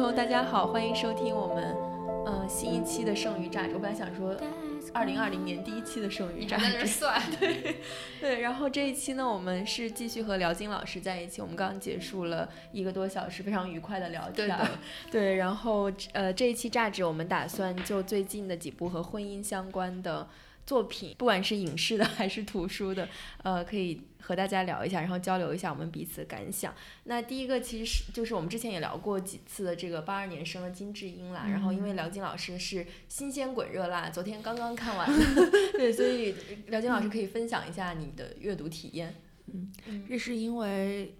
朋友，大家好，欢迎收听我们呃新一期的剩余榨汁。我本来想说二零二零年第一期的剩余榨汁，算对 对。然后这一期呢，我们是继续和辽金老师在一起。我们刚刚结束了一个多小时非常愉快的聊天，对。然后呃这一期榨汁，我们打算就最近的几部和婚姻相关的。作品，不管是影视的还是图书的，呃，可以和大家聊一下，然后交流一下我们彼此的感想。那第一个其实是就是我们之前也聊过几次的这个八二年生的金智英啦，然后因为辽金老师是新鲜滚热辣，昨天刚刚看完，对，所以辽金老师可以分享一下你的阅读体验。嗯，这是因为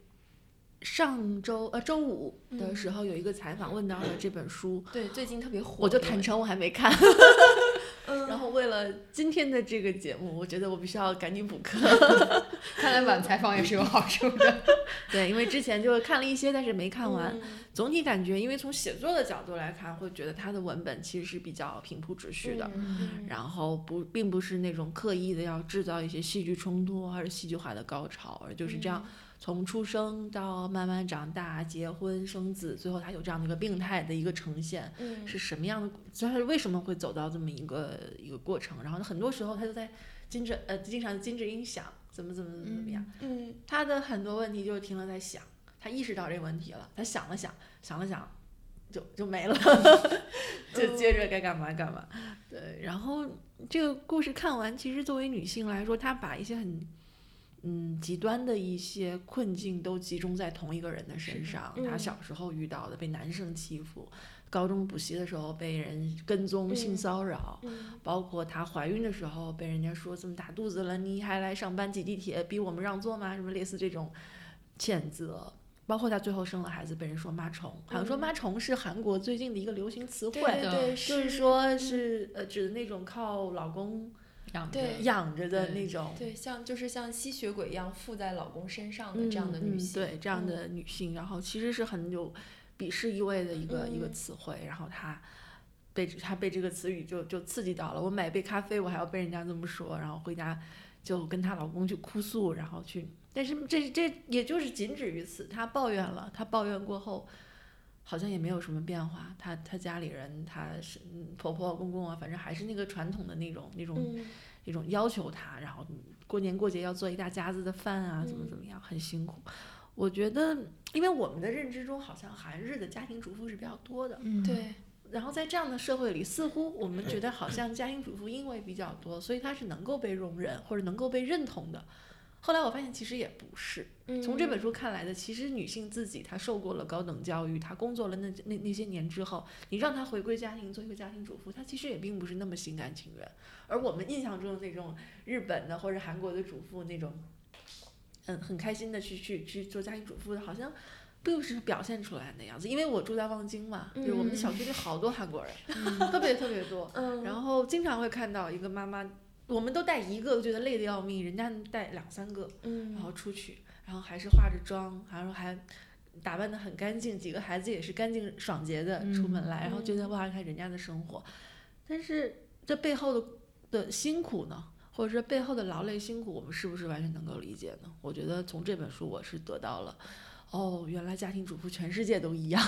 上周呃周五的时候有一个采访问到了这本书，对，最近特别火，我就坦诚我还没看。为了今天的这个节目，我觉得我必须要赶紧补课。看来晚采访也是有好处的。对，因为之前就看了一些，但是没看完。总体感觉，因为从写作的角度来看，会觉得他的文本其实是比较平铺直叙的，然后不并不是那种刻意的要制造一些戏剧冲突或者戏剧化的高潮，而就是这样。从出生到慢慢长大、结婚生子，最后他有这样的一个病态的一个呈现，是什么样的？他是为什么会走到这么一个一个过程？然后很多时候他就在金智呃经常金智英想怎么怎么怎么怎么样，嗯，他的很多问题就是停了在想，他意识到这个问题了，他想了想，想了想，就就没了，就接着该干嘛干嘛。对，然后这个故事看完，其实作为女性来说，她把一些很。嗯，极端的一些困境都集中在同一个人的身上。他小时候遇到的被男生欺负，高中补习的时候被人跟踪性骚扰，包括她怀孕的时候被人家说这么大肚子了，你还来上班挤地铁逼我们让座吗？什么类似这种谴责，包括她最后生了孩子被人说妈虫，好像说妈虫是韩国最近的一个流行词汇，就是说是呃指的那种靠老公。养着养着的那种，对，像就是像吸血鬼一样附在老公身上的这样的女性，对这样的女性，然后其实是很有鄙视意味的一个一个词汇，然后她被她被这个词语就就刺激到了。我买杯咖啡，我还要被人家这么说，然后回家就跟她老公去哭诉，然后去，但是这这也就是仅止于此。她抱怨了，她抱怨过后。好像也没有什么变化，她她家里人，她是婆婆公公啊，反正还是那个传统的那种那种那种要求她，然后过年过节要做一大家子的饭啊，怎么怎么样，很辛苦。我觉得，因为我们的认知中，好像韩日的家庭主妇是比较多的，对。然后在这样的社会里，似乎我们觉得好像家庭主妇因为比较多，所以她是能够被容忍或者能够被认同的。后来我发现其实也不是，从这本书看来的，其实女性自己她受过了高等教育，她工作了那那那些年之后，你让她回归家庭做一个家庭主妇，她其实也并不是那么心甘情愿。而我们印象中的那种日本的或者韩国的主妇那种，嗯，很开心的去去去做家庭主妇的，好像并不是表现出来那样子。因为我住在望京嘛，就是我们的小区里好多韩国人，特别特别多，然后经常会看到一个妈妈。我们都带一个都，觉得累得要命，人家带两三个，然后出去，然后还是化着妆，然后还打扮得很干净，几个孩子也是干净爽洁的出门来，然后觉得哇，看人家的生活，但是这背后的的辛苦呢，或者说背后的劳累辛苦，我们是不是完全能够理解呢？我觉得从这本书我是得到了。哦，原来家庭主妇全世界都一样。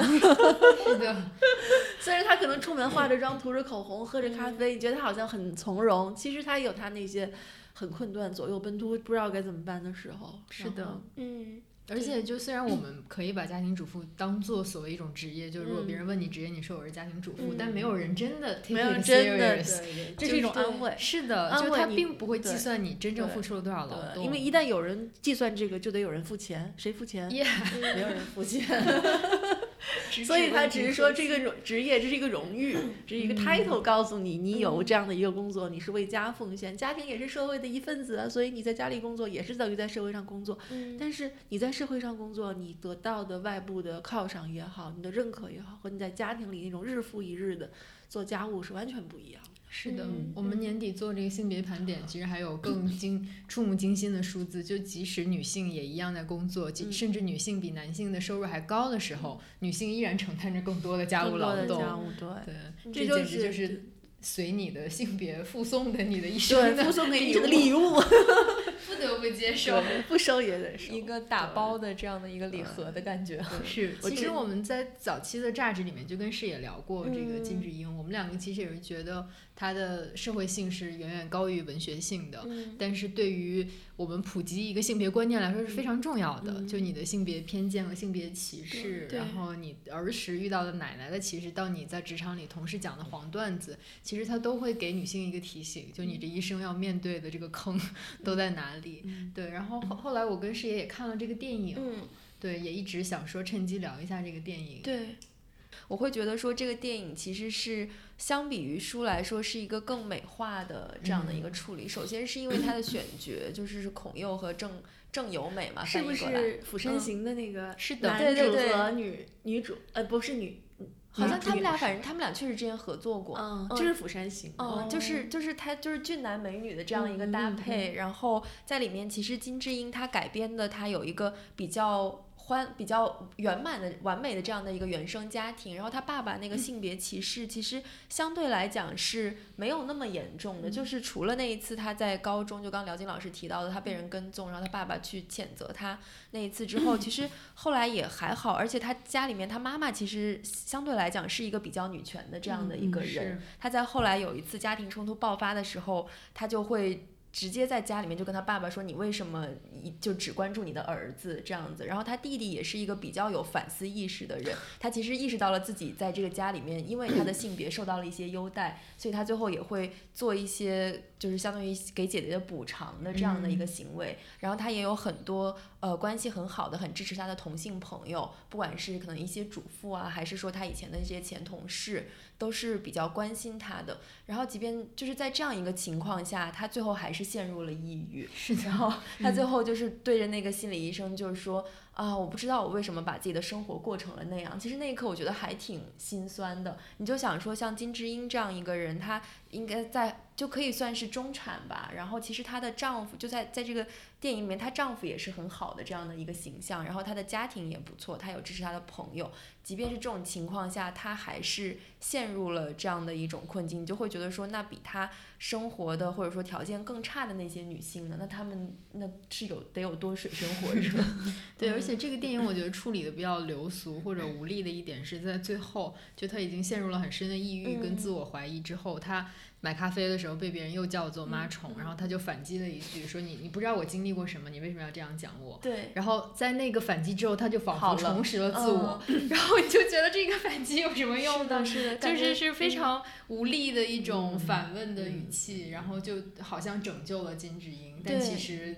是的，虽然她可能出门化着妆、涂着口红、喝着咖啡，你觉得她好像很从容，其实她也有她那些很困顿、左右奔突、不知道该怎么办的时候。是的，嗯。而且，就虽然我们可以把家庭主妇当做所谓一种职业，就如果别人问你职业，你说我是家庭主妇，但没有人真的 take it serious，这是一种安慰。是的，就他并不会计算你真正付出了多少劳动，因为一旦有人计算这个，就得有人付钱，谁付钱？没有人付钱。所以他只是说这个荣职业，这是一个荣誉，这是一个 title，告诉你你有这样的一个工作，你是为家奉献，家庭也是社会的一份子，所以你在家里工作也是等于在社会上工作。但是你在社会上工作，你得到的外部的犒赏也好，你的认可也好，和你在家庭里那种日复一日的做家务是完全不一样。是的，我们年底做这个性别盘点，其实还有更惊 触目惊心的数字。就即使女性也一样在工作，甚至女性比男性的收入还高的时候，女性依然承担着更多的家务劳动。家务对，这简直就是。随你的性别附送的你的一生，附送给你这个礼物。不得不接受，不收也得收。一个打包的这样的一个礼盒的感觉。是，其实我们在早期的榨汁里面就跟视野聊过这个金智英，我们两个其实也是觉得她的社会性是远远高于文学性的，但是对于我们普及一个性别观念来说是非常重要的。就你的性别偏见和性别歧视，然后你儿时遇到的奶奶的歧视，到你在职场里同事讲的黄段子，其实它都会给女性一个提醒，就你这一生要面对的这个坑 都在哪里。对，然后后后来我跟师爷也看了这个电影，对，也一直想说趁机聊一下这个电影。对，我会觉得说这个电影其实是相比于书来说是一个更美化的这样的一个处理。首先是因为它的选角就是孔佑和郑郑有美嘛，是不是《釜山行》的那个是的，男主和女女主？呃，不是女。好像他们俩，反正他们俩确实之前合作过，嗯，就是《釜山行》，嗯，就是就是他就是俊男美女的这样一个搭配，然后在里面其实金智英她改编的，她有一个比较。欢比较圆满的、完美的这样的一个原生家庭，然后他爸爸那个性别歧视，其实相对来讲是没有那么严重的。就是除了那一次他在高中，就刚辽金老师提到的，他被人跟踪，然后他爸爸去谴责他那一次之后，其实 后来也还好。而且他家里面他妈妈其实相对来讲是一个比较女权的这样的一个人。他在后来有一次家庭冲突爆发的时候，他就会。直接在家里面就跟他爸爸说：“你为什么一就只关注你的儿子这样子？”然后他弟弟也是一个比较有反思意识的人，他其实意识到了自己在这个家里面，因为他的性别受到了一些优待，所以他最后也会做一些就是相当于给姐姐的补偿的这样的一个行为。然后他也有很多呃关系很好的、很支持他的同性朋友，不管是可能一些主妇啊，还是说他以前的一些前同事。都是比较关心他的，然后即便就是在这样一个情况下，他最后还是陷入了抑郁。是然后他最后就是对着那个心理医生就是说啊，我不知道我为什么把自己的生活过成了那样。其实那一刻我觉得还挺心酸的。你就想说像金智英这样一个人，她应该在就可以算是中产吧。然后其实她的丈夫就在在这个电影里面，她丈夫也是很好的这样的一个形象，然后她的家庭也不错，她有支持她的朋友。即便是这种情况下，她还是陷入了这样的一种困境，你就会觉得说，那比她生活的或者说条件更差的那些女性呢？那她们那是有得有多水深火热？对，而且这个电影我觉得处理的比较流俗或者无力的一点是在最后，就她已经陷入了很深的抑郁跟自我怀疑之后，他。买咖啡的时候被别人又叫做妈虫，然后他就反击了一句说你你不知道我经历过什么，你为什么要这样讲我？对。然后在那个反击之后，他就仿佛重拾了自我，然后你就觉得这个反击有什么用呢？是的，就是是非常无力的一种反问的语气，然后就好像拯救了金智英，但其实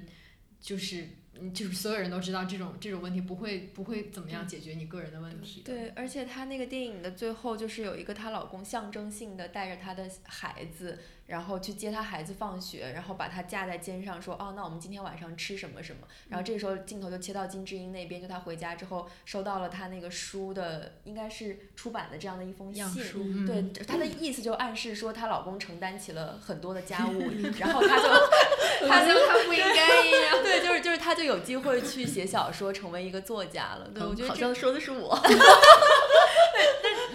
就是。嗯，就是所有人都知道这种这种问题不会不会怎么样解决你个人的问题。对，而且她那个电影的最后就是有一个她老公象征性的带着她的孩子。然后去接他孩子放学，然后把他架在肩上，说：“哦，那我们今天晚上吃什么什么？”然后这个时候镜头就切到金智英那边，就他回家之后收到了他那个书的，应该是出版的这样的一封信。对，他的意思就暗示说她老公承担起了很多的家务，然后她就，她就她不应该一样。对，就是就是她就有机会去写小说，成为一个作家了。对，我觉得好像说的是我。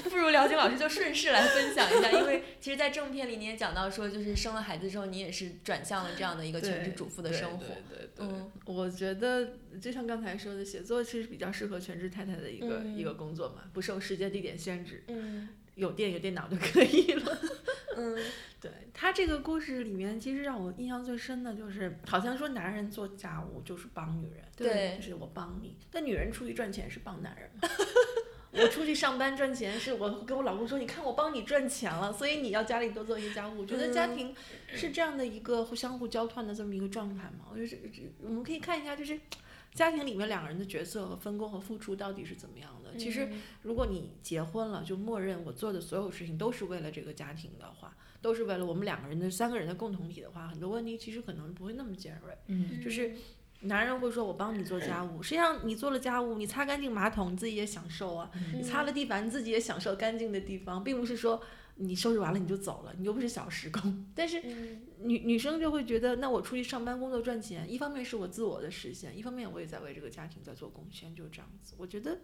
不如辽金老师就顺势来分享一下，因为其实，在正片里你也讲到说，就是生了孩子之后，你也是转向了这样的一个全职主妇的生活。对对对。嗯，我觉得就像刚才说的，写作其实比较适合全职太太的一个一个工作嘛，不受时间地点限制。嗯。有电有电脑就可以了。嗯。对他这个故事里面，其实让我印象最深的就是，好像说男人做家务就是帮女人，对，就是我帮你，但女人出去赚钱是帮男人。我出去上班赚钱，是我跟我老公说，你看我帮你赚钱了，所以你要家里多做一些家务。我觉得家庭是这样的一个互相互交换的这么一个状态嘛。我就是我们可以看一下，就是家庭里面两个人的角色和分工和付出到底是怎么样的。其实如果你结婚了，就默认我做的所有事情都是为了这个家庭的话，都是为了我们两个人的三个人的共同体的话，很多问题其实可能不会那么尖锐。嗯，就是。男人会说：“我帮你做家务。”实际上，你做了家务，你擦干净马桶，你自己也享受啊；你擦了地板，你自己也享受干净的地方，并不是说你收拾完了你就走了，你又不是小时工。但是女女生就会觉得，那我出去上班工作赚钱，一方面是我自我的实现，一方面我也在为这个家庭在做贡献，就是这样子。我觉得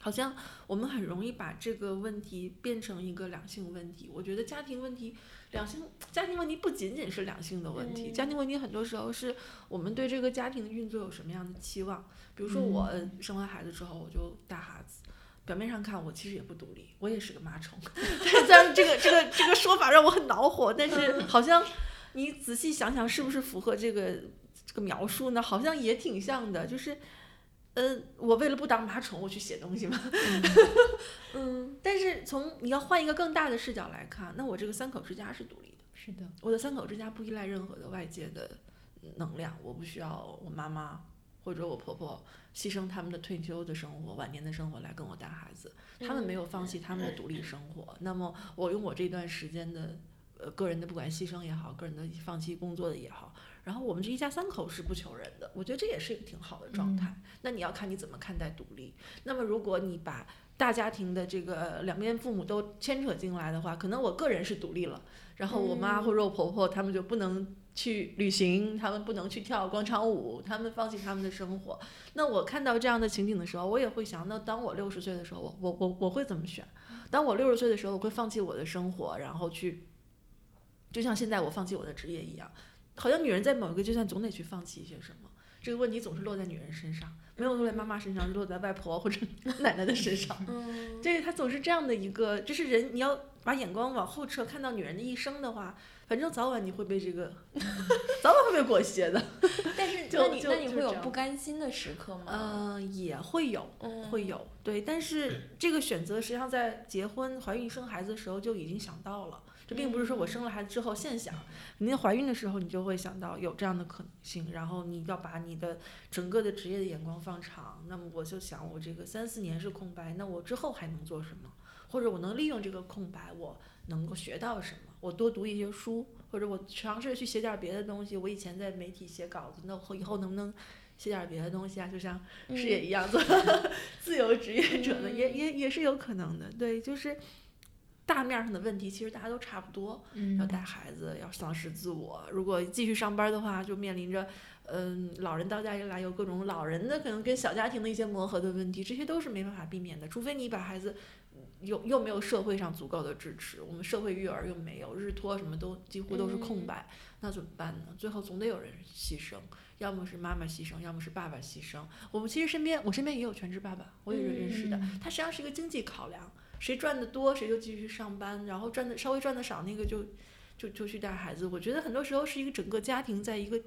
好像我们很容易把这个问题变成一个两性问题。我觉得家庭问题，两性家庭问题不仅仅是两性的问题，家庭问题很多时候是我们对这个家庭的运作有什么样的期望。比如说我生完孩子之后我就带孩子，表面上看我其实也不独立，我也是个妈虫。虽然这个这个这个说法让我很恼火，但是好像你仔细想想，是不是符合这个这个描述呢？好像也挺像的，就是。嗯，我为了不当马宠，我去写东西嘛。嗯，但是从你要换一个更大的视角来看，那我这个三口之家是独立的。是的，我的三口之家不依赖任何的外界的能量，我不需要我妈妈或者我婆婆牺牲他们的退休的生活、晚年的生活来跟我带孩子，他们没有放弃他们的独立生活。那么我用我这段时间的呃个人的不管牺牲也好，个人的放弃工作的也好。然后我们这一家三口是不求人的，我觉得这也是一个挺好的状态。那你要看你怎么看待独立。那么如果你把大家庭的这个两边父母都牵扯进来的话，可能我个人是独立了，然后我妈或者我婆婆他们就不能去旅行，他们不能去跳广场舞，他们放弃他们的生活。那我看到这样的情景的时候，我也会想，那当我六十岁的时候，我我我我会怎么选？当我六十岁的时候，我会放弃我的生活，然后去，就像现在我放弃我的职业一样。好像女人在某一个阶段总得去放弃一些什么，这个问题总是落在女人身上，没有落在妈妈身上，落在外婆或者奶奶的身上。嗯，对，她总是这样的一个，就是人你要把眼光往后撤，看到女人的一生的话，反正早晚你会被这个，早晚会被裹挟的。但是，那你那你会有不甘心的时刻吗？嗯，也会有，会有。对，但是这个选择实际上在结婚、怀孕、生孩子的时候就已经想到了。这并不是说我生了孩子之后现想，肯定怀孕的时候你就会想到有这样的可能性，然后你要把你的整个的职业的眼光放长。那么我就想，我这个三四年是空白，那我之后还能做什么？或者我能利用这个空白，我能够学到什么？我多读一些书，或者我尝试去写点别的东西。我以前在媒体写稿子，那我以后能不能写点别的东西啊？就像事业一样，做自由职业者呢，也也也是有可能的。对，就是。大面上的问题其实大家都差不多，要带孩子，要丧失自我。如果继续上班的话，就面临着，嗯，老人到家里来有各种老人的可能跟小家庭的一些磨合的问题，这些都是没办法避免的。除非你把孩子，又又没有社会上足够的支持，我们社会育儿又没有日托，什么都几乎都是空白，那怎么办呢？最后总得有人牺牲，要么是妈妈牺牲，要么是爸爸牺牲。我们其实身边，我身边也有全职爸爸，我也是认识的，他实际上是一个经济考量。谁赚的多，谁就继续上班，然后赚的稍微赚的少，那个就就就去带孩子。我觉得很多时候是一个整个家庭在一个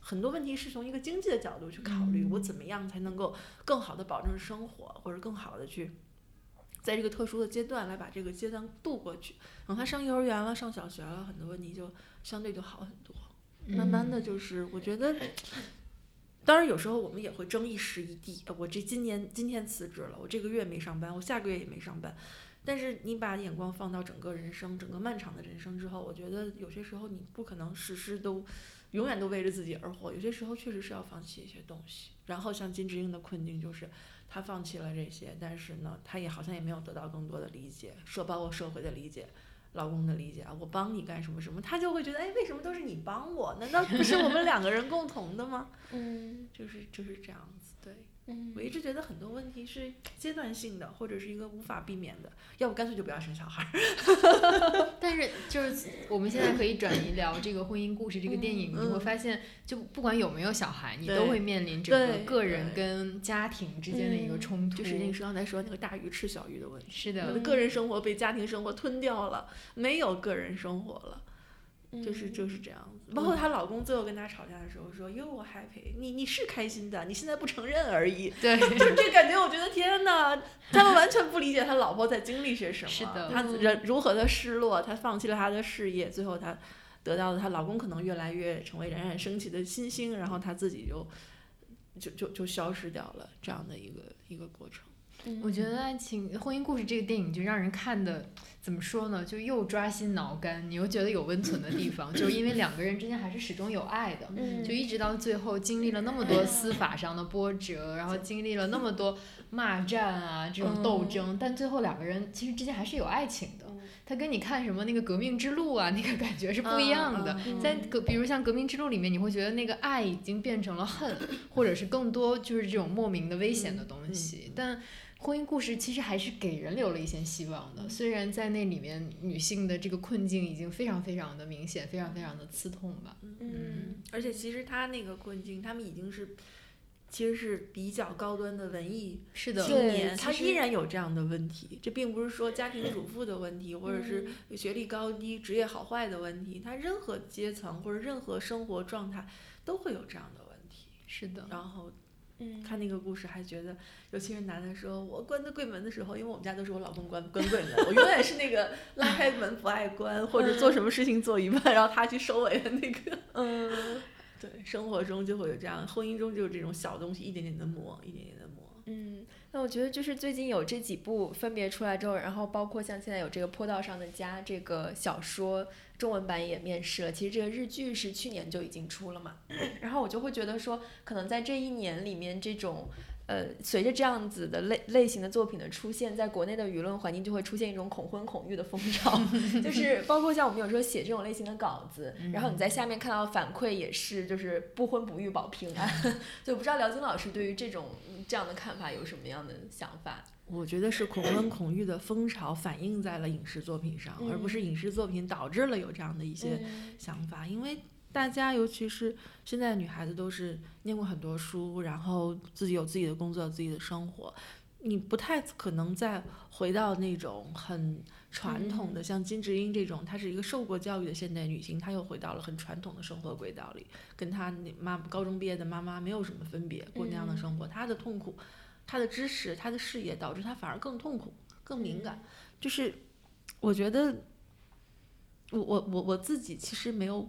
很多问题是从一个经济的角度去考虑，我怎么样才能够更好的保证生活，或者更好的去在这个特殊的阶段来把这个阶段度过去。等他上幼儿园了，上小学了，很多问题就相对就好很多。慢慢的就是我觉得。当然，有时候我们也会争一时一地。我这今年今天辞职了，我这个月没上班，我下个月也没上班。但是你把眼光放到整个人生、整个漫长的人生之后，我觉得有些时候你不可能事事都永远都为着自己而活。有些时候确实是要放弃一些东西。然后像金智英的困境就是，他放弃了这些，但是呢，他也好像也没有得到更多的理解，社包括社会的理解。老公的理解啊，我帮你干什么什么，他就会觉得，哎，为什么都是你帮我？难道不是我们两个人共同的吗？嗯，就是就是这样子，对。我一直觉得很多问题是阶段性的，或者是一个无法避免的，要不干脆就不要生小孩。但是就是我们现在可以转移聊这个婚姻故事这个电影，你会发现，就不管有没有小孩，你都会面临整个个人跟家庭之间的一个冲突。就是那时刚才说那个大鱼吃小鱼的问题。是的个人生活被家庭生活吞掉了，没有个人生活了。就是就是这样子，包括她老公最后跟她吵架的时候说：“You happy？你你是开心的，你现在不承认而已。”对，就是这感觉，我觉得天哪，他们完全不理解他老婆在经历些什么。是的，他人如何的失落，他放弃了他的事业，最后他得到了她老公可能越来越成为冉冉升起的新星，然后他自己就就就就消失掉了，这样的一个一个过程。我觉得《爱情婚姻故事》这个电影就让人看的。怎么说呢？就又抓心挠肝，你又觉得有温存的地方，就是因为两个人之间还是始终有爱的，就一直到最后经历了那么多司法上的波折，然后经历了那么多骂战啊这种斗争，但最后两个人其实之间还是有爱情的。他跟你看什么那个革命之路啊，那个感觉是不一样的。在革，比如像革命之路里面，你会觉得那个爱已经变成了恨，或者是更多就是这种莫名的危险的东西，但。婚姻故事其实还是给人留了一线希望的，虽然在那里面女性的这个困境已经非常非常的明显，非常非常的刺痛吧。嗯，而且其实她那个困境，他们已经是其实是比较高端的文艺是的，青年，她依然有这样的问题。这并不是说家庭主妇的问题，或者是学历高低、职业好坏的问题，她任何阶层或者任何生活状态都会有这样的问题。是的，然后。看那个故事还觉得，尤其是男的说，我关的柜门的时候，因为我们家都是我老公关关柜门，我永远是那个 拉开门不爱关，或者做什么事情做一半，然后他去收尾的那个。嗯，对，生活中就会有这样，婚姻中就是这种小东西，一点点的磨，一点点的磨。嗯，那我觉得就是最近有这几部分别出来之后，然后包括像现在有这个坡道上的家这个小说。中文版也面试了，其实这个日剧是去年就已经出了嘛，然后我就会觉得说，可能在这一年里面，这种呃，随着这样子的类类型的作品的出现，在国内的舆论环境就会出现一种恐婚恐育的风潮，就是包括像我们有时候写这种类型的稿子，然后你在下面看到反馈也是，就是不婚不育保平安，就不知道辽金老师对于这种这样的看法有什么样的想法？我觉得是恐婚恐育的风潮反映在了影视作品上，而不是影视作品导致了有这样的一些想法。因为大家，尤其是现在的女孩子，都是念过很多书，然后自己有自己的工作、自己的生活，你不太可能再回到那种很传统的，像金智英这种，她是一个受过教育的现代女性，她又回到了很传统的生活轨道里，跟她那妈高中毕业的妈妈没有什么分别，过那样的生活，她的痛苦。她的知识，她的事业，导致她反而更痛苦、更敏感。就是，我觉得，我我我我自己其实没有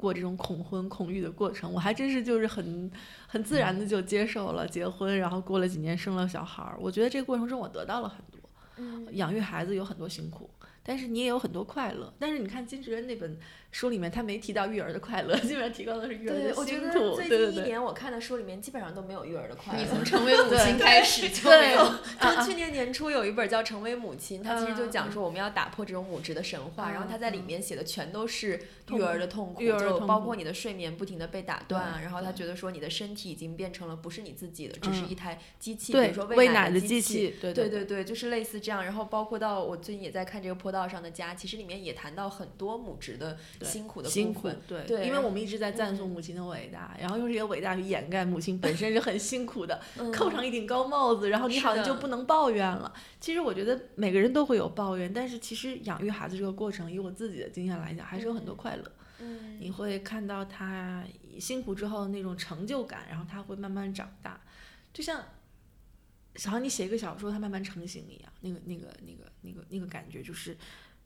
过这种恐婚恐育的过程，我还真是就是很很自然的就接受了结婚，然后过了几年生了小孩儿。我觉得这个过程中我得到了很多，养育孩子有很多辛苦。但是你也有很多快乐，但是你看金智恩那本书里面，他没提到育儿的快乐，基本上提高的是育儿的辛苦。对，我觉得最近一年我看的书里面，基本上都没有育儿的快乐。你从成为母亲开始就 没有。就去年年初有一本叫《成为母亲》，它其实就讲说我们要打破这种母职的神话，然后他在里面写的全都是育儿的痛苦，就包括你的睡眠不停的被打断，然后他觉得说你的身体已经变成了不是你自己的，只是一台机器，比如说喂奶的机器。对对对对，就是类似这样。然后包括到我最近也在看这个坡道上的家，其实。里面也谈到很多母职的辛苦的辛苦，对，因为我们一直在赞颂母亲的伟大，然后用这些伟大去掩盖母亲本身是很辛苦的，扣上一顶高帽子，然后你好像就不能抱怨了。其实我觉得每个人都会有抱怨，但是其实养育孩子这个过程，以我自己的经验来讲，还是有很多快乐。嗯，你会看到他辛苦之后那种成就感，然后他会慢慢长大，就像，好像你写一个小说，它慢慢成型一样，那个那个那个那个那个感觉就是。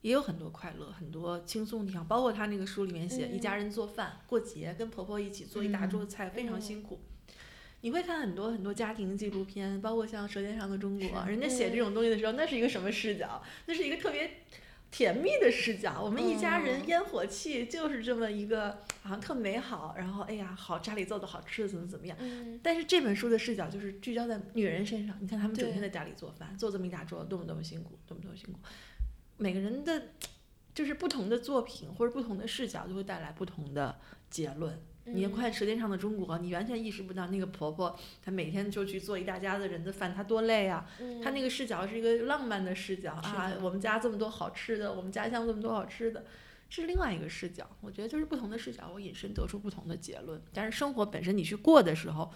也有很多快乐，很多轻松的地方，包括他那个书里面写一家人做饭过节，跟婆婆一起做一大桌菜，非常辛苦。你会看很多很多家庭纪录片，包括像《舌尖上的中国》，人家写这种东西的时候，那是一个什么视角？那是一个特别甜蜜的视角。我们一家人烟火气就是这么一个，好像特美好。然后哎呀，好家里做的好吃的怎么怎么样？但是这本书的视角就是聚焦在女人身上。你看他们整天在家里做饭，做这么一大桌，多么多么辛苦，多么多么辛苦。每个人的，就是不同的作品或者不同的视角，就会带来不同的结论。你看《舌尖上的中国》，你完全意识不到那个婆婆，她每天就去做一大家子人的饭，她多累啊！她那个视角是一个浪漫的视角啊，我们家这么多好吃的，我们家乡这么多好吃的，是另外一个视角。我觉得就是不同的视角，我引申得出不同的结论。但是生活本身，你去过的时候。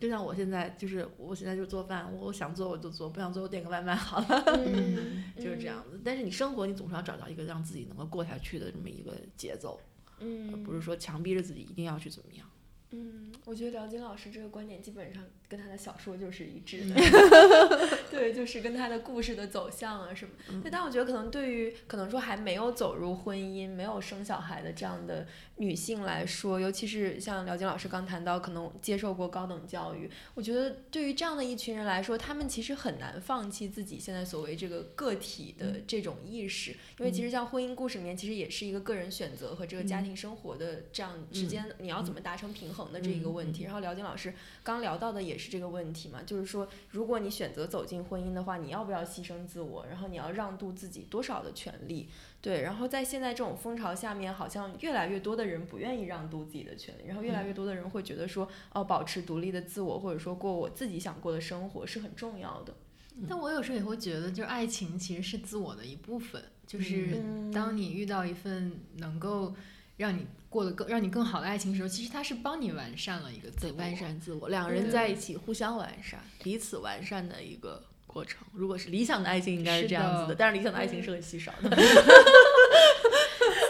就像我现在，就是我现在就做饭，我想做我就做，不想做我点个外卖好了，就是这样子。但是你生活，你总是要找到一个让自己能够过下去的这么一个节奏，而不是说强逼着自己一定要去怎么样。嗯，我觉得辽金老师这个观点基本上跟他的小说就是一致的，对，就是跟他的故事的走向啊什么。对，但我觉得可能对于可能说还没有走入婚姻、没有生小孩的这样的女性来说，尤其是像辽金老师刚谈到，可能接受过高等教育，我觉得对于这样的一群人来说，他们其实很难放弃自己现在所谓这个个体的这种意识，因为其实像婚姻故事里面，其实也是一个个人选择和这个家庭生活的这样之间，你要怎么达成平衡。的这一个问题，然后辽金老师刚聊到的也是这个问题嘛，就是说，如果你选择走进婚姻的话，你要不要牺牲自我，然后你要让渡自己多少的权利？对，然后在现在这种风潮下面，好像越来越多的人不愿意让渡自己的权利，然后越来越多的人会觉得说，哦，保持独立的自我，或者说过我自己想过的生活是很重要的。但我有时候也会觉得，就是爱情其实是自我的一部分，就是当你遇到一份能够让你过得更让你更好的爱情的时候，其实他是帮你完善了一个自我完善自我，两个人在一起互相完善，彼此完善的一个过程。如果是理想的爱情，应该是这样子的，但是理想的爱情是很稀少的。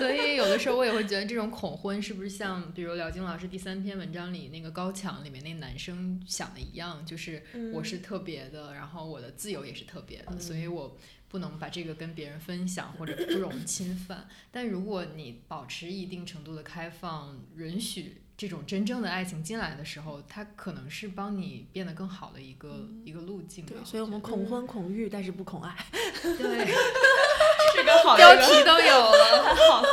所以有的时候我也会觉得，这种恐婚是不是像，比如廖晶老师第三篇文章里那个高墙里面那男生想的一样，就是我是特别的，然后我的自由也是特别的，所以我不能把这个跟别人分享或者不容侵犯。但如果你保持一定程度的开放，允许。这种真正的爱情进来的时候，它可能是帮你变得更好的一个一个路径。对，所以我们恐婚恐育，但是不恐爱。对，这个好标题都有了，好，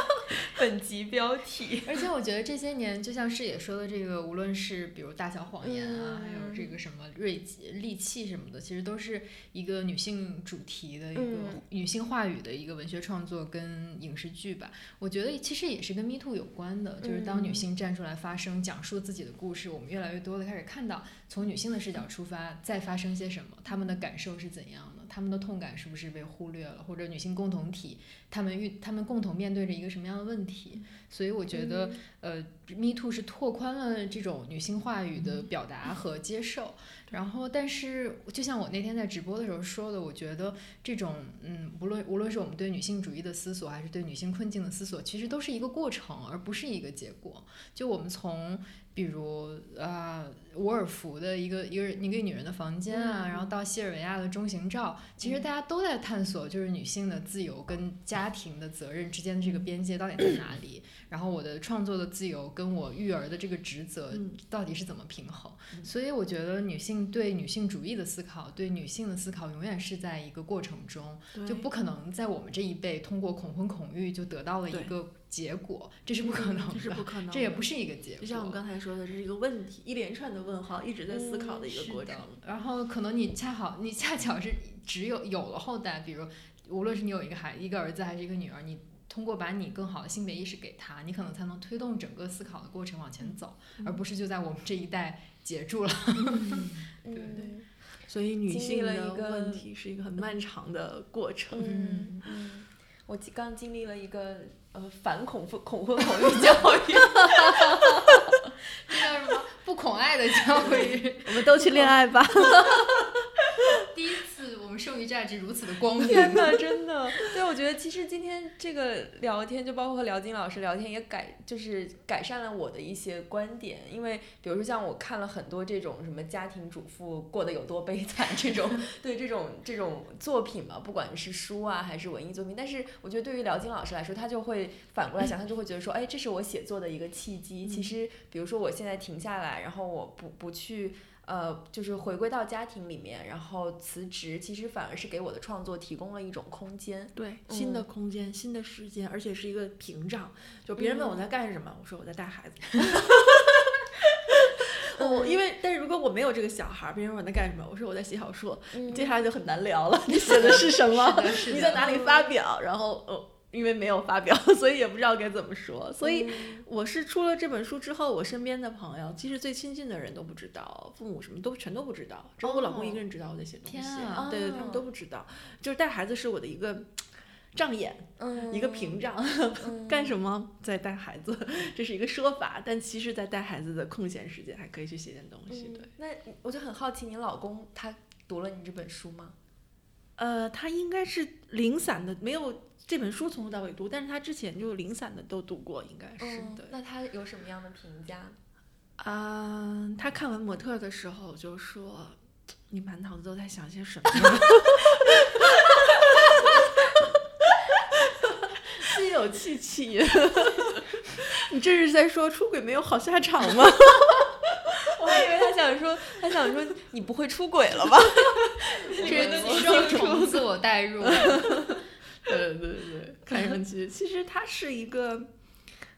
本集标题。而且我觉得这些年，就像是也说的这个，无论是比如大小谎言啊，还有这个什么锐气、利器什么的，其实都是一个女性主题的一个女性话语的一个文学创作跟影视剧吧。我觉得其实也是跟 Me Too 有关的，就是当女性站出来发。声讲述自己的故事，我们越来越多的开始看到从女性的视角出发，再发生些什么，她们的感受是怎样的，她们的痛感是不是被忽略了，或者女性共同体，她们遇他们共同面对着一个什么样的问题？所以我觉得，呃，Me Too 是拓宽了这种女性话语的表达和接受。然后，但是就像我那天在直播的时候说的，我觉得这种，嗯，无论无论是我们对女性主义的思索，还是对女性困境的思索，其实都是一个过程，而不是一个结果。就我们从。比如啊，伍尔夫的一个一个一个女人的房间啊，然后到西尔维亚的中型照，其实大家都在探索，就是女性的自由跟家庭的责任之间的这个边界到底在哪里？然后我的创作的自由跟我育儿的这个职责到底是怎么平衡？所以我觉得女性对女性主义的思考，对女性的思考，永远是在一个过程中，就不可能在我们这一辈通过恐婚恐育就得到了一个。结果这是不可能的，这是不可能，这也不是一个结果。就像我刚才说的，这是一个问题，一连串的问号，一直在思考的一个过程。然后可能你恰好，你恰巧是只有有了后代，比如无论是你有一个孩一个儿子还是一个女儿，你通过把你更好的性别意识给他，你可能才能推动整个思考的过程往前走，而不是就在我们这一代结住了。对对。所以女性的问题是一个很漫长的过程。嗯嗯。我刚经历了一个。呃，反恐婚恐婚恐育教育，这叫什么？不恐爱的教育。我们都去恋爱吧。剩余价值如此的光明。天呐，真的。对，我觉得其实今天这个聊天，就包括和辽金老师聊天，也改就是改善了我的一些观点。因为比如说像我看了很多这种什么家庭主妇过得有多悲惨这种，对这种这种作品嘛，不管是书啊还是文艺作品，但是我觉得对于辽金老师来说，他就会反过来想，他就会觉得说，哎，这是我写作的一个契机。其实，比如说我现在停下来，然后我不不去。呃，就是回归到家庭里面，然后辞职，其实反而是给我的创作提供了一种空间，对，新的空间，新的时间，而且是一个屏障。就别人问我在干什么，我说我在带孩子。我因为，但是如果我没有这个小孩，别人问我在干什么，我说我在写小说，接下来就很难聊了。你写的是什么？你在哪里发表？然后，呃。因为没有发表，所以也不知道该怎么说。所以我是出了这本书之后，我身边的朋友，其实最亲近的人都不知道，父母什么都全都不知道，只有我老公一个人知道我在写东西。对对，他们都不知道。就是带孩子是我的一个障眼，一个屏障。干什么在带孩子？这是一个说法，但其实，在带孩子的空闲时间，还可以去写点东西。对。那我就很好奇，你老公他读了你这本书吗？呃，他应该是零散的，没有。这本书从头到尾读，但是他之前就零散的都读过，应该是的。那他有什么样的评价？啊，他看完模特的时候就说：“你满脑子都在想些什么？” 心有戚戚。你这是在说出轨没有好下场吗？想说，他想说你不会出轨了吧？这是双重自我代入。对对对，看上去其实他是一个，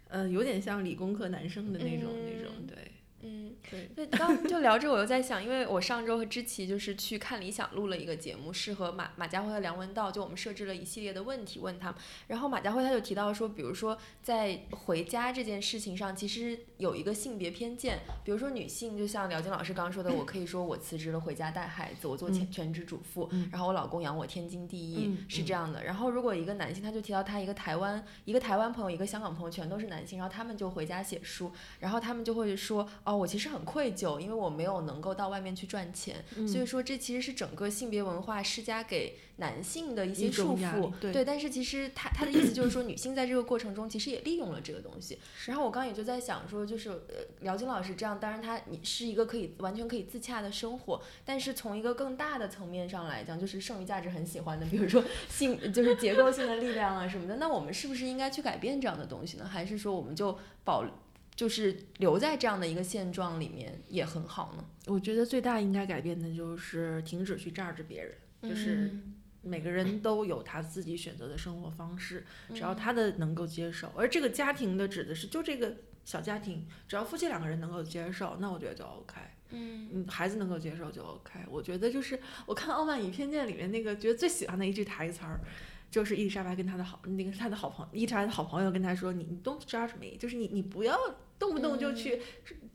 呃，有点像理工科男生的那种那种，对，嗯，对。对，刚就聊着，我又在想，因为我上周和知琪就是去看理想录了一个节目，是和马马家辉和梁文道，就我们设置了一系列的问题问他们，然后马家辉他就提到说，比如说在回家这件事情上，其实有一个性别偏见，比如说女性，就像廖晶老师刚刚说的，我可以说我辞职了回家带孩子，我做全全职主妇，然后我老公养我天经地义，是这样的。然后如果一个男性，他就提到他一个台湾一个台湾朋友，一个香港朋友，全都是男性，然后他们就回家写书，然后他们就会说。哦，我其实很愧疚，因为我没有能够到外面去赚钱，所以说这其实是整个性别文化施加给男性的一些束缚。对，但是其实他他的意思就是说，女性在这个过程中其实也利用了这个东西。然后我刚刚也就在想说，就是呃，辽金老师这样，当然他你是一个可以完全可以自洽的生活，但是从一个更大的层面上来讲，就是剩余价值很喜欢的，比如说性就是结构性的力量啊什么的，那我们是不是应该去改变这样的东西呢？还是说我们就保？就是留在这样的一个现状里面也很好呢。我觉得最大应该改变的就是停止去榨着别人，就是每个人都有他自己选择的生活方式，只要他的能够接受。而这个家庭的指的是就这个小家庭，只要夫妻两个人能够接受，那我觉得就 OK。嗯，孩子能够接受就 OK。我觉得就是我看《傲慢与偏见》里面那个觉得最喜欢的一句台词儿。就是伊丽莎白跟他的好，那个是他的好朋，伊丽莎白的好朋友跟他说：“你你 don't judge me，就是你你不要动不动就去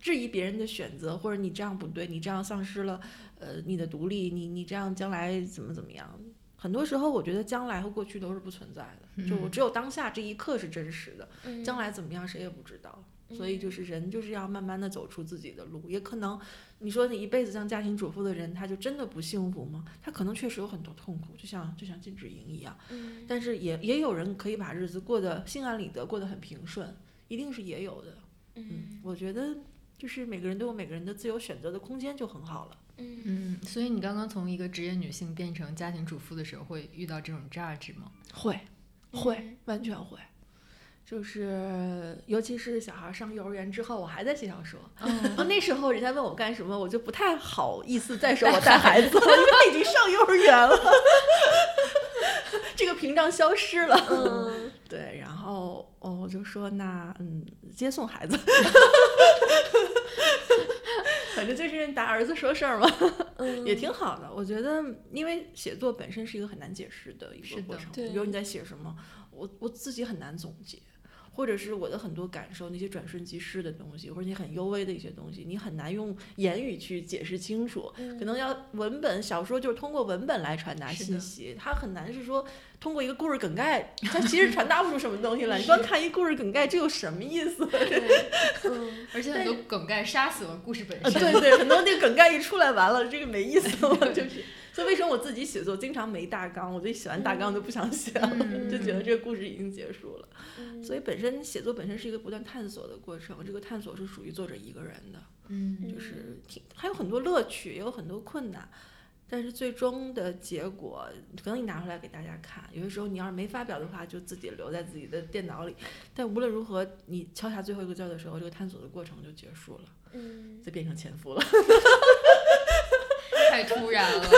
质疑别人的选择，或者你这样不对，你这样丧失了呃你的独立，你你这样将来怎么怎么样？很多时候我觉得将来和过去都是不存在的，就我只有当下这一刻是真实的，将来怎么样谁也不知道。所以就是人就是要慢慢的走出自己的路，也可能。”你说你一辈子当家庭主妇的人，他就真的不幸福吗？他可能确实有很多痛苦，就像就像金智英一样。嗯。但是也也有人可以把日子过得心安理得，过得很平顺，一定是也有的。嗯。我觉得就是每个人都有每个人的自由选择的空间就很好了。嗯嗯。所以你刚刚从一个职业女性变成家庭主妇的时候，会遇到这种价值吗？会，会，完全会。就是，尤其是小孩上幼儿园之后，我还在学校说。嗯。那时候人家问我干什么，我就不太好意思再说 我带孩子了，因为他已经上幼儿园了。这个屏障消失了。嗯。对，然后哦，我就说那嗯，接送孩子。反正就是打儿子说事儿嘛，也挺好的。我觉得，因为写作本身是一个很难解释的一个过程。比如你在写什么，我我自己很难总结。或者是我的很多感受，那些转瞬即逝的东西，或者你很幽微的一些东西，你很难用言语去解释清楚。可能要文本小说就是通过文本来传达信息，它很难是说通过一个故事梗概，它其实传达不出什么东西来。你光看一故事梗概，这有什么意思？嗯，而且很多梗概杀死了故事本身。对对，很多那个梗概一出来完了，这个没意思了，就是。所以为什么我自己写作经常没大纲？我最喜欢大纲就不想写了，就觉得这个故事已经结束了。所以本身写作本身是一个不断探索的过程，这个探索是属于作者一个人的，嗯，就是挺还有很多乐趣，也有很多困难，但是最终的结果可能你拿出来给大家看，有的时候你要是没发表的话，就自己留在自己的电脑里。但无论如何，你敲下最后一个字的时候，这个探索的过程就结束了，嗯，就变成前夫了，太突然了。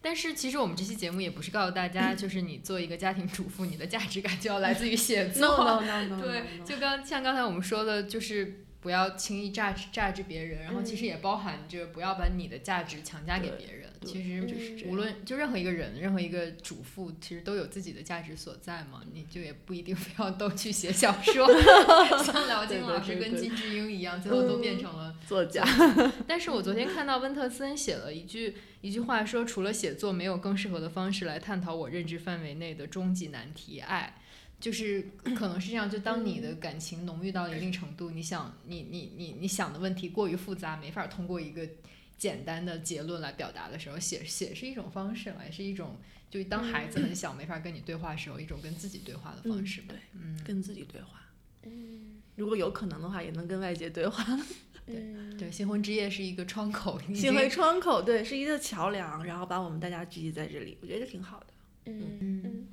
但是其实我们这期节目也不是告诉大家，就是你做一个家庭主妇，你的价值感就要来自于写作。No no no no。对，就刚像刚才我们说的，就是不要轻易榨榨汁别人，然后其实也包含着不要把你的价值强加给别人。其实无论就任何一个人，任何一个主妇，其实都有自己的价值所在嘛。你就也不一定非要都去写小说，像辽金老师跟金智英一样，最后都变成了作家。但是我昨天看到温特森写了一句一句话，说除了写作，没有更适合的方式来探讨我认知范围内的终极难题——爱。就是可能是这样，就当你的感情浓郁到一定程度，你想你你你你想的问题过于复杂，没法通过一个。简单的结论来表达的时候，写写是一种方式嘛，也是一种，就当孩子很小没法跟你对话的时候，一种跟自己对话的方式。对，嗯，跟自己对话。嗯，如果有可能的话，也能跟外界对话。对对，新婚之夜是一个窗口，新婚窗口，对，是一个桥梁，然后把我们大家聚集在这里，我觉得挺好的。嗯嗯。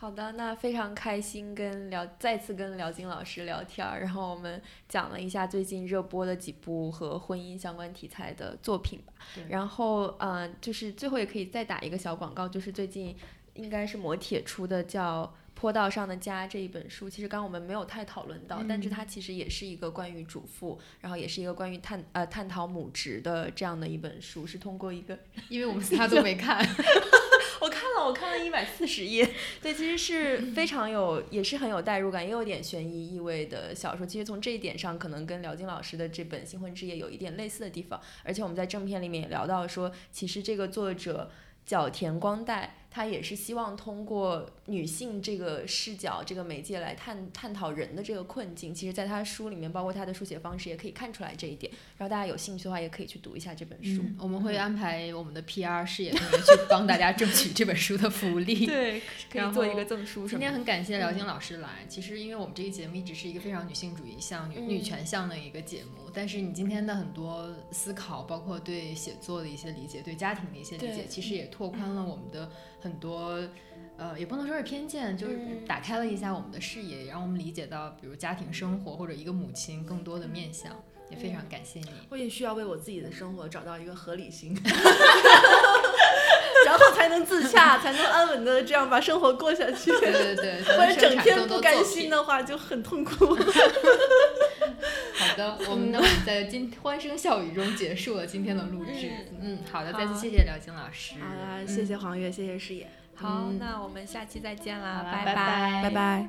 好的，那非常开心跟聊再次跟辽金老师聊天儿，然后我们讲了一下最近热播的几部和婚姻相关题材的作品吧。然后嗯，就是最后也可以再打一个小广告，就是最近。应该是磨铁出的，叫《坡道上的家》这一本书。其实刚刚我们没有太讨论到，但是它其实也是一个关于主妇，然后也是一个关于探呃探讨母职的这样的一本书，是通过一个，因为我们 其他都没看。我看了，我看了一百四十页，对，其实是非常有，也是很有代入感，也有点悬疑意味的小说。其实从这一点上，可能跟辽金老师的这本《新婚之夜》有一点类似的地方。而且我们在正片里面也聊到说，其实这个作者角田光代。他也是希望通过女性这个视角、这个媒介来探探讨人的这个困境。其实，在他书里面，包括他的书写方式，也可以看出来这一点。然后大家有兴趣的话，也可以去读一下这本书。我们会安排我们的 PR 事业同学去帮大家争取这本书的福利。对，可 以做一个赠书。今天很感谢辽金老师来。其实，因为我们这个节目一直是一个非常女性主义向、女女权向的一个节目，但是你今天的很多思考，包括对写作的一些理解、对家庭的一些理解，其实也拓宽了我们的。很多，呃，也不能说是偏见，就是打开了一下我们的视野，让我们理解到，比如家庭生活或者一个母亲更多的面相，也非常感谢你。我也需要为我自己的生活找到一个合理性，然后才能自洽，才能安稳的这样把生活过下去。对对对，不然整天不甘心的话就很痛苦。好的，我们呢，在今，欢声笑语中结束了今天的录制。嗯，好的，再次谢谢廖晶老师。好了，谢谢黄月，谢谢师野。好，那我们下期再见啦，拜拜拜拜。